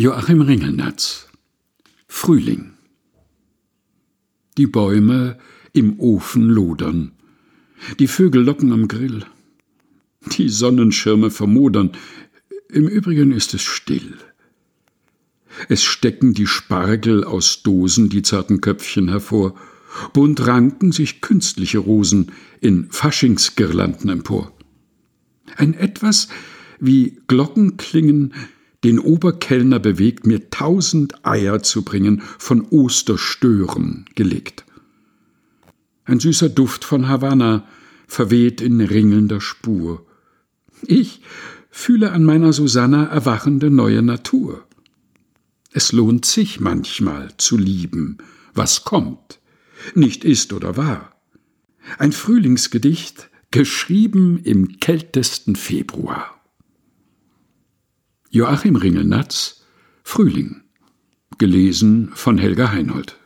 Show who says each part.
Speaker 1: Joachim Ringelnatz. Frühling. Die Bäume im Ofen lodern, die Vögel locken am Grill, die Sonnenschirme vermodern, im Übrigen ist es still. Es stecken die Spargel aus Dosen die zarten Köpfchen hervor, bunt ranken sich künstliche Rosen in Faschingsgirlanden empor. Ein etwas wie Glockenklingen den Oberkellner bewegt, mir tausend Eier zu bringen, von Osterstören gelegt. Ein süßer Duft von Havanna verweht in ringelnder Spur. Ich fühle an meiner Susanna erwachende neue Natur. Es lohnt sich manchmal zu lieben, was kommt, nicht ist oder war. Ein Frühlingsgedicht, geschrieben im kältesten Februar. Joachim Ringelnatz Frühling. Gelesen von Helga Heinold